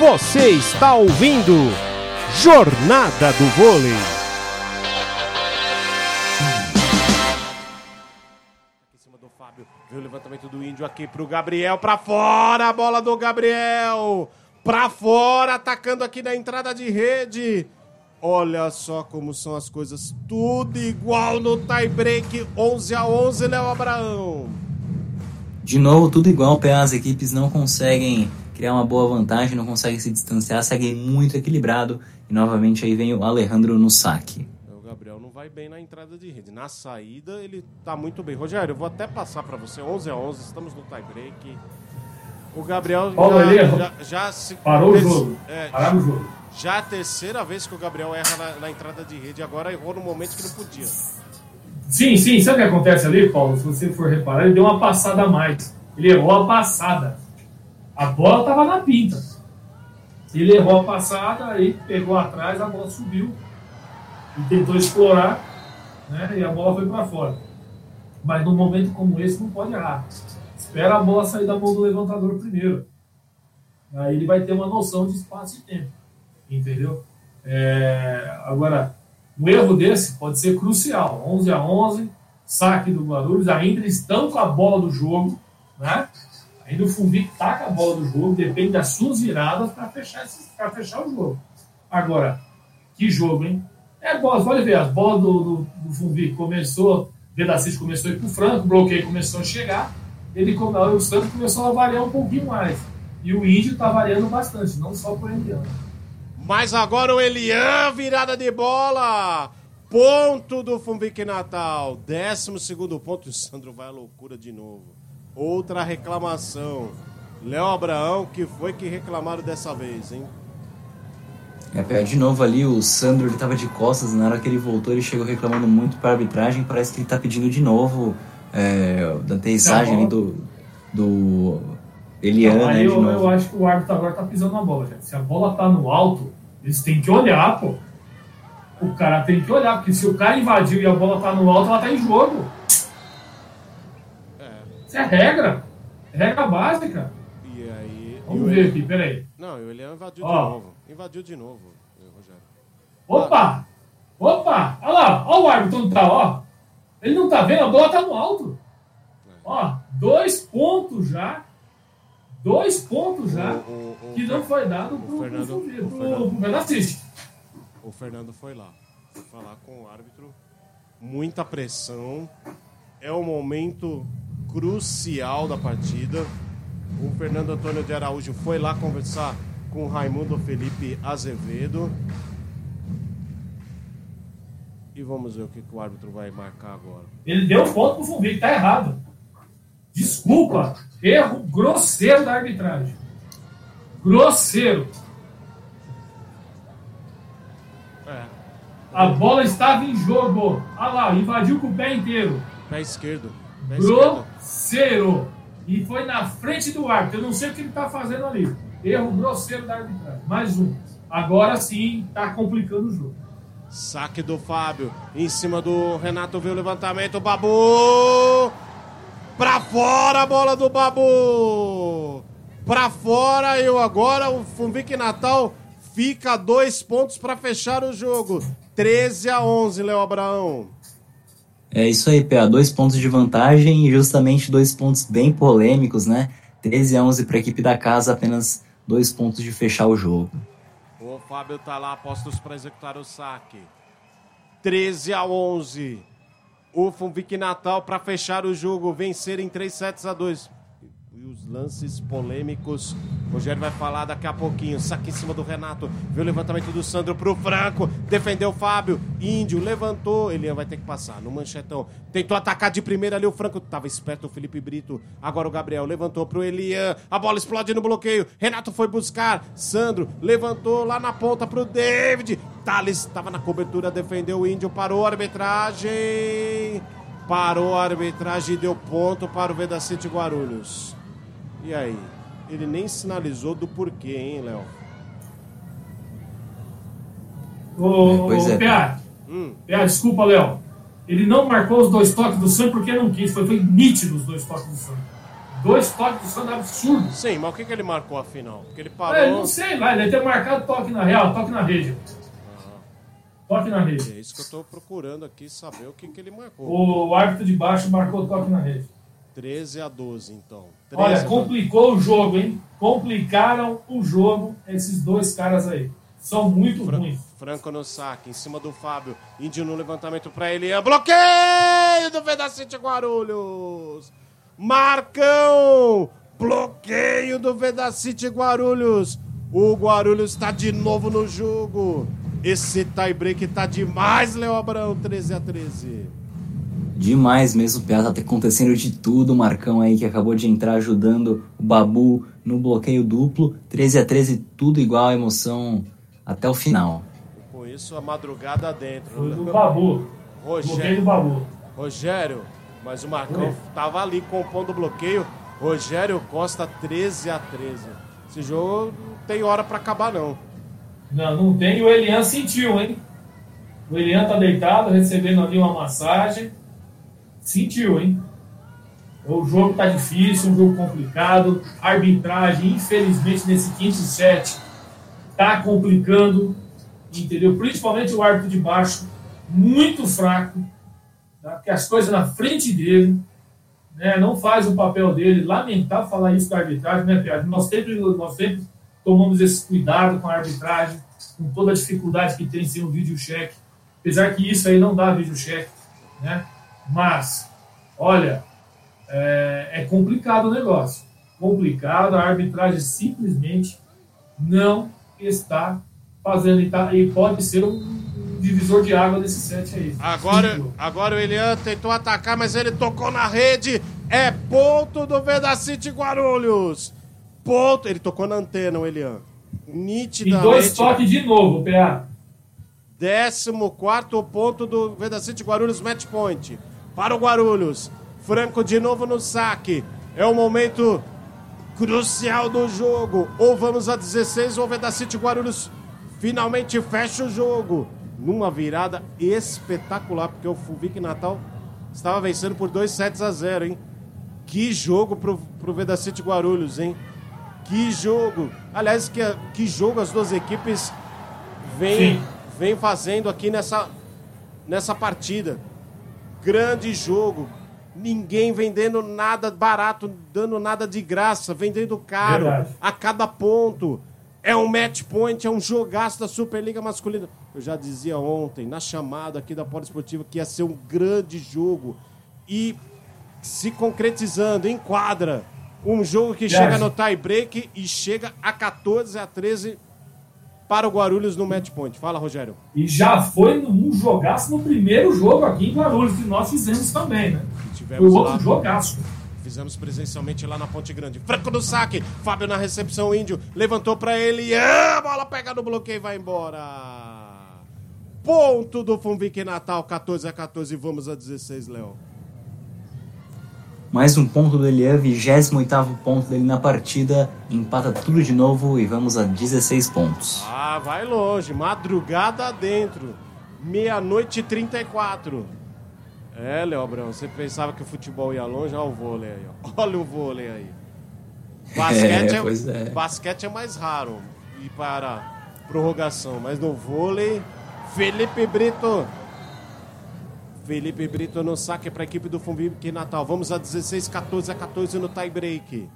Você está ouvindo Jornada do Vôlei. Aqui em cima do Fábio, o levantamento do Índio aqui pro Gabriel, pra fora a bola do Gabriel. Pra fora, atacando aqui na entrada de rede. Olha só como são as coisas, tudo igual no tie break, 11 a 11, Léo Abraão. De novo, tudo igual, as equipes não conseguem criar uma boa vantagem, não conseguem se distanciar, seguem muito equilibrado. E novamente aí vem o Alejandro no saque. O Gabriel não vai bem na entrada de rede. Na saída ele tá muito bem. Rogério, eu vou até passar para você, 11 a 11, estamos no tie break. O Gabriel já, já, já, se... Parou o jogo. É, Parou o jogo já a terceira vez que o Gabriel erra na, na, entrada de rede, agora errou no momento que não podia. Sim, sim. Sabe o que acontece ali, Paulo? Se você for reparar, ele deu uma passada a mais. Ele errou a passada. A bola estava na pinta. Ele errou a passada, aí pegou atrás, a bola subiu. E tentou explorar, né? E a bola foi para fora. Mas num momento como esse, não pode errar. Espera a bola sair da mão do levantador primeiro. Aí ele vai ter uma noção de espaço e tempo entendeu? É, agora, um erro desse pode ser crucial. 11 a 11, saque do Guarulhos, ainda estão com a bola do jogo, né? Ainda o Fumbi está com a bola do jogo, depende das suas viradas para fechar, fechar o jogo. Agora, que jogo, hein? É bola, pode ver, as bolas do, do, do Fumbi começou, Vedacite começou a ir para o Franco, o bloqueio começou a chegar, ele, o Santos começou a variar um pouquinho mais. E o Índio está variando bastante, não só por Indiana. Mas agora o Elian, virada de bola. Ponto do Fumbique Natal. Décimo segundo ponto. O Sandro vai à loucura de novo. Outra reclamação. Léo Abraão, que foi que reclamaram dessa vez, hein? É, de novo ali, o Sandro ele tava de costas, na hora que ele voltou, ele chegou reclamando muito para arbitragem, parece que ele tá pedindo de novo é, da aterrissagem ali do, do Eliana. Não, eu, eu, acho que o árbitro agora tá pisando na bola, gente. Se a bola tá no alto, eles têm que olhar, pô. O cara tem que olhar, porque se o cara invadiu e a bola tá no alto, ela tá em jogo. É. Isso é regra. É regra básica. E aí. Vamos ver aqui, peraí. Não, o Elian invadiu Ó. de novo. Invadiu de novo, Rogério. Opa! Opa! Olha lá, olha o árbitro onde tá, ó. Ele não tá vendo, a bola tá no alto. É. Ó, dois pontos já dois pontos já o, o, que não foi dado para o Fernando, O Fernando foi lá falar com o árbitro. Muita pressão. É o momento crucial da partida. O Fernando Antônio de Araújo foi lá conversar com o Raimundo Felipe Azevedo. E vamos ver o que, que o árbitro vai marcar agora. Ele deu ponto pro Fumbi, tá errado. Desculpa, erro grosseiro da arbitragem. Grosseiro. É. A bola estava em jogo. Olha lá, invadiu com o pé inteiro. Pé esquerdo. Pé grosseiro. E foi na frente do árbitro. Eu não sei o que ele está fazendo ali. Erro grosseiro da arbitragem. Mais um. Agora sim está complicando o jogo. Saque do Fábio. Em cima do Renato veio o levantamento. Babu! Pra fora a bola do Babu! Pra fora eu agora, o Fumbique Natal fica dois pontos para fechar o jogo. 13 a 11, Léo Abraão. É isso aí, PA. Dois pontos de vantagem e justamente dois pontos bem polêmicos, né? 13 a 11 para a equipe da casa, apenas dois pontos de fechar o jogo. O Fábio tá lá, postos para executar o saque. 13 a 11 o Funvic Natal para fechar o jogo, vencer em 3 sets a 2 os lances polêmicos. O Rogério vai falar daqui a pouquinho. Saque em cima do Renato. Viu o levantamento do Sandro pro Franco. Defendeu o Fábio. Índio levantou. Elian vai ter que passar no manchetão. Tentou atacar de primeira ali o Franco. Tava esperto o Felipe Brito. Agora o Gabriel levantou pro Elian. A bola explode no bloqueio. Renato foi buscar. Sandro levantou lá na ponta pro David. Thales estava na cobertura. Defendeu o Índio. Parou a arbitragem. Parou a arbitragem e deu ponto para o Vedacete Guarulhos. E aí? Ele nem sinalizou do porquê, hein, Léo? Ô, pois ô, é. Pia, hum. Pia, desculpa, Léo. Ele não marcou os dois toques do Santos porque não quis. Foi, foi nítido os dois toques do Santos. Dois toques do Sandro absurdos. Sim, mas o que, que ele marcou afinal? Porque ele É, parou. não sei lá, ele deve ter marcado toque na real, toque na rede. Toque na rede. É isso que eu tô procurando aqui, saber o que, que ele marcou. O árbitro de baixo marcou toque na rede. 13 a 12, então. 13 Olha, a 12. complicou o jogo, hein? Complicaram o jogo esses dois caras aí. São muito Fra- ruins. Franco no saque, em cima do Fábio. Índio no levantamento pra ele. É bloqueio do Vedacity Guarulhos. Marcão! Bloqueio do Vedacity Guarulhos. O Guarulhos tá de novo no jogo. Esse tie break tá demais, Léo Abrão. 13 a 13. Demais mesmo, Pia. Tá acontecendo de tudo. O Marcão aí que acabou de entrar ajudando o Babu no bloqueio duplo. 13 a 13 tudo igual, emoção até o final. Com isso, a madrugada dentro. Foi do Babu. Bloqueio do Rogério, Babu. Rogério, mas o Marcão Oi. tava ali compondo o bloqueio. Rogério Costa 13 a 13. Esse jogo não tem hora pra acabar não. Não, não tem. E o Elian sentiu, hein? O Elian tá deitado, recebendo ali uma massagem. Sentiu, hein? O jogo tá difícil, um jogo complicado. A arbitragem, infelizmente, nesse quinto set, tá complicando. Entendeu? Principalmente o árbitro de baixo, muito fraco. Tá? Porque as coisas na frente dele. Né? Não faz o papel dele. Lamentável falar isso da arbitragem, né, Piada? Nós sempre, nós sempre tomamos esse cuidado com a arbitragem, com toda a dificuldade que tem sem o vídeo check. Apesar que isso aí não dá vídeo check, né? Mas, olha, é, é complicado o negócio. Complicado, a arbitragem simplesmente não está fazendo e, tá, e pode ser um divisor de água desse set aí. Agora, agora o Elian tentou atacar, mas ele tocou na rede. É ponto do Vedacity Guarulhos. Ponto. Ele tocou na antena, o Elian. E Nitidamente. dois toques de novo, PA. 14 ponto do Vedacity Guarulhos Match Point. Para o Guarulhos. Franco de novo no saque. É o momento crucial do jogo. Ou vamos a 16 ou o Vedacity Guarulhos finalmente fecha o jogo. Numa virada espetacular, porque o Fulvic Natal estava vencendo por 2 sets a 0, hein? Que jogo pro, pro Vedacity Guarulhos, hein? Que jogo! Aliás, que, que jogo as duas equipes vêm vem fazendo aqui nessa, nessa partida. Grande jogo. Ninguém vendendo nada barato, dando nada de graça, vendendo caro Verdade. a cada ponto. É um match point, é um jogaço da Superliga Masculina. Eu já dizia ontem, na chamada aqui da Polo Esportiva, que ia ser um grande jogo. E se concretizando, em quadra. Um jogo que Yes. chega no tie break e chega a 14 a 13 para o Guarulhos no match point. Fala, Rogério. E já foi um jogaço no primeiro jogo aqui em Guarulhos, que nós fizemos também, né? Foi Tivemos outro lá, jogaço. fizemos presencialmente lá na Ponte Grande. Franco no saque, Fábio na recepção, Índio levantou para ele, ah, a bola pega no bloqueio e vai embora. Ponto do Fumvic Natal, 14 a 14, vamos a 16, Léo. Mais um ponto do Elian, 28 ponto dele na partida. Empata tudo de novo e vamos a 16 pontos. Ah, vai longe, madrugada dentro, meia-noite e 34. É, Léo Abrão, você pensava que o futebol ia longe? Olha o vôlei aí, ó. olha o vôlei aí. Basquete É, é, é. basquete é mais raro ir para prorrogação, mas no vôlei, Felipe Brito. Felipe Brito no saque para a equipe do Fumbique Natal. Vamos a 16, 14 a 14 no tie break.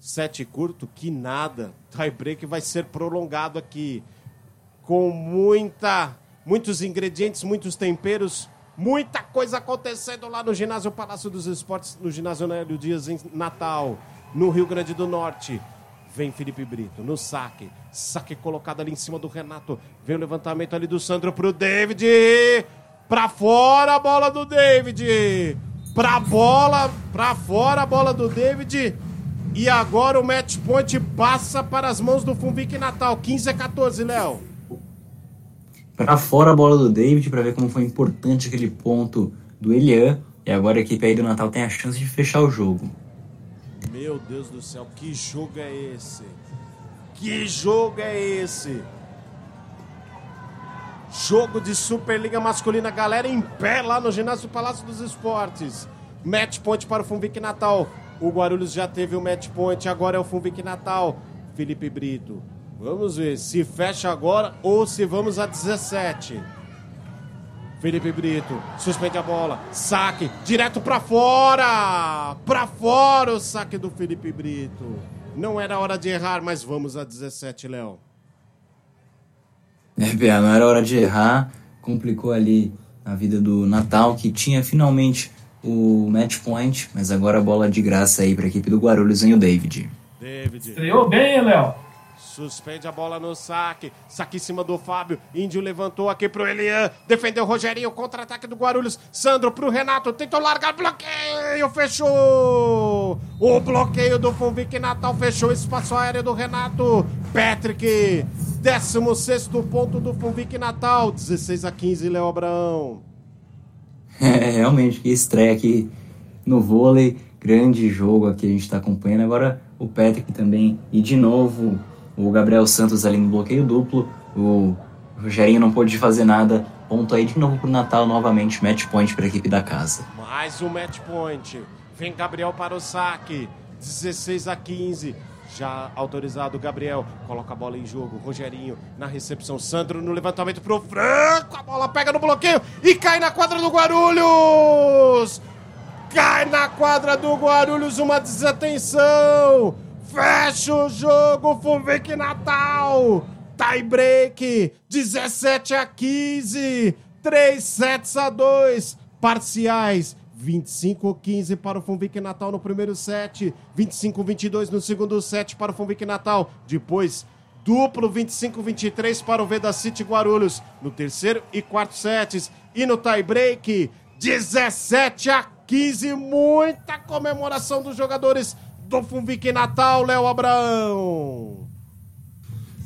Sete curto, que nada. Tie break vai ser prolongado aqui. Com muita, muitos ingredientes, muitos temperos, muita coisa acontecendo lá no ginásio Palácio dos Esportes, no ginásio Nélio Dias em Natal, no Rio Grande do Norte. Vem Felipe Brito no saque. Saque colocado ali em cima do Renato. Vem o levantamento ali do Sandro pro David. Pra fora a bola do David. Pra bola, pra fora a bola do David. E agora o match point passa para as mãos do Fumvic Natal. 15 a 14, Léo. Pra fora a bola do David para ver como foi importante aquele ponto do Elian. E agora a equipe aí do Natal tem a chance de fechar o jogo. Meu Deus do céu, que jogo é esse? Que jogo é esse? Jogo de Superliga Masculina, galera em pé lá no ginásio Palácio dos Esportes. Match point para o Fumvic Natal. O Guarulhos já teve o match point, agora é o Funvic Natal. Felipe Brito. Vamos ver se fecha agora ou se vamos a 17. Felipe Brito suspende a bola, saque direto para fora, para fora o saque do Felipe Brito. Não era hora de errar, mas vamos a 17, Léo. É, Bia, não era hora de errar, complicou ali a vida do Natal, que tinha finalmente o match point, mas agora a bola de graça aí para a equipe do Guarulhos em o David. David. Estreou bem, Léo. Suspende a bola no saque. Saque em cima do Fábio. Índio levantou aqui pro Elian. Defendeu o Rogerinho. Contra-ataque do Guarulhos. Sandro pro Renato. Tentou largar. Bloqueio. Fechou. O bloqueio do Funvic Natal fechou. Espaço aéreo do Renato. Patrick. 16 ponto do Funvic Natal. 16 a 15, Léo Abraão. É, realmente, que estreia aqui no vôlei. Grande jogo aqui a gente está acompanhando. Agora o Patrick também. E de novo o Gabriel Santos ali no bloqueio duplo, o Rogerinho não pôde fazer nada. Ponto aí de novo pro Natal, novamente, match point para a equipe da casa. Mais um match point. Vem Gabriel para o saque. 16 a 15. Já autorizado, Gabriel coloca a bola em jogo. Rogerinho na recepção. Sandro no levantamento pro Franco. A bola pega no bloqueio e cai na quadra do Guarulhos. Cai na quadra do Guarulhos. Uma desatenção. Fecha o jogo, Funvic Natal. Tie break, 17 a 15. 3 sets a 2. Parciais, 25 a 15 para o Funvic Natal no primeiro set. 25 a 22 no segundo set para o Funvic Natal. Depois, duplo 25 a 23 para o Veda City Guarulhos no terceiro e quarto sets. E no tie break, 17 a 15. Muita comemoração dos jogadores do Funvic Natal, Léo Abraão.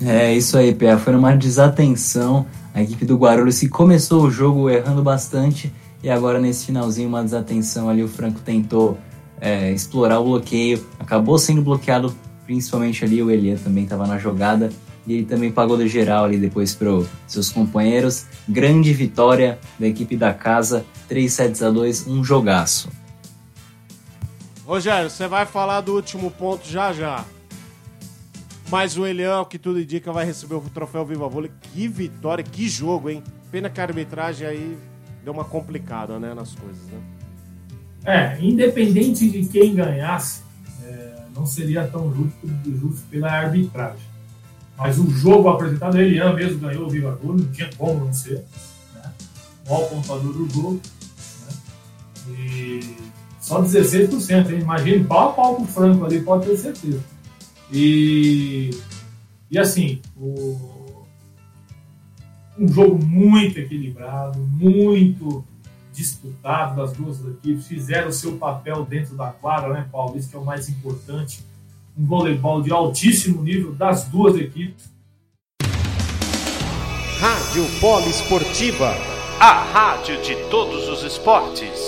É isso aí, Pé. Foi numa desatenção. A equipe do Guarulhos que começou o jogo errando bastante e agora nesse finalzinho uma desatenção ali o Franco tentou é, explorar o bloqueio, acabou sendo bloqueado, principalmente ali o Elia também estava na jogada e ele também pagou do geral ali depois para seus companheiros. Grande vitória da equipe da casa, 3 sets a 2, um jogaço. Rogério, você vai falar do último ponto já já. Mas o Elião, que tudo indica, vai receber o troféu Viva Vôlei. Que vitória, que jogo, hein? Pena que a arbitragem aí deu uma complicada, né, nas coisas, né? É, independente de quem ganhasse, é, não seria tão justo, justo pela arbitragem. Mas o jogo apresentado, Elian mesmo ganhou o Viva Vôlei, não tinha como não ser. Né? Maior pontuador do jogo. Né? E só 16%, hein? Imagine pau a pau com o Franco ali, pode ter certeza. E, e assim, o, um jogo muito equilibrado, muito disputado das duas equipes, fizeram o seu papel dentro da quadra, né, Paulo? Isso que é o mais importante. Um voleibol de altíssimo nível das duas equipes. Rádio Polo Esportiva, a rádio de todos os esportes.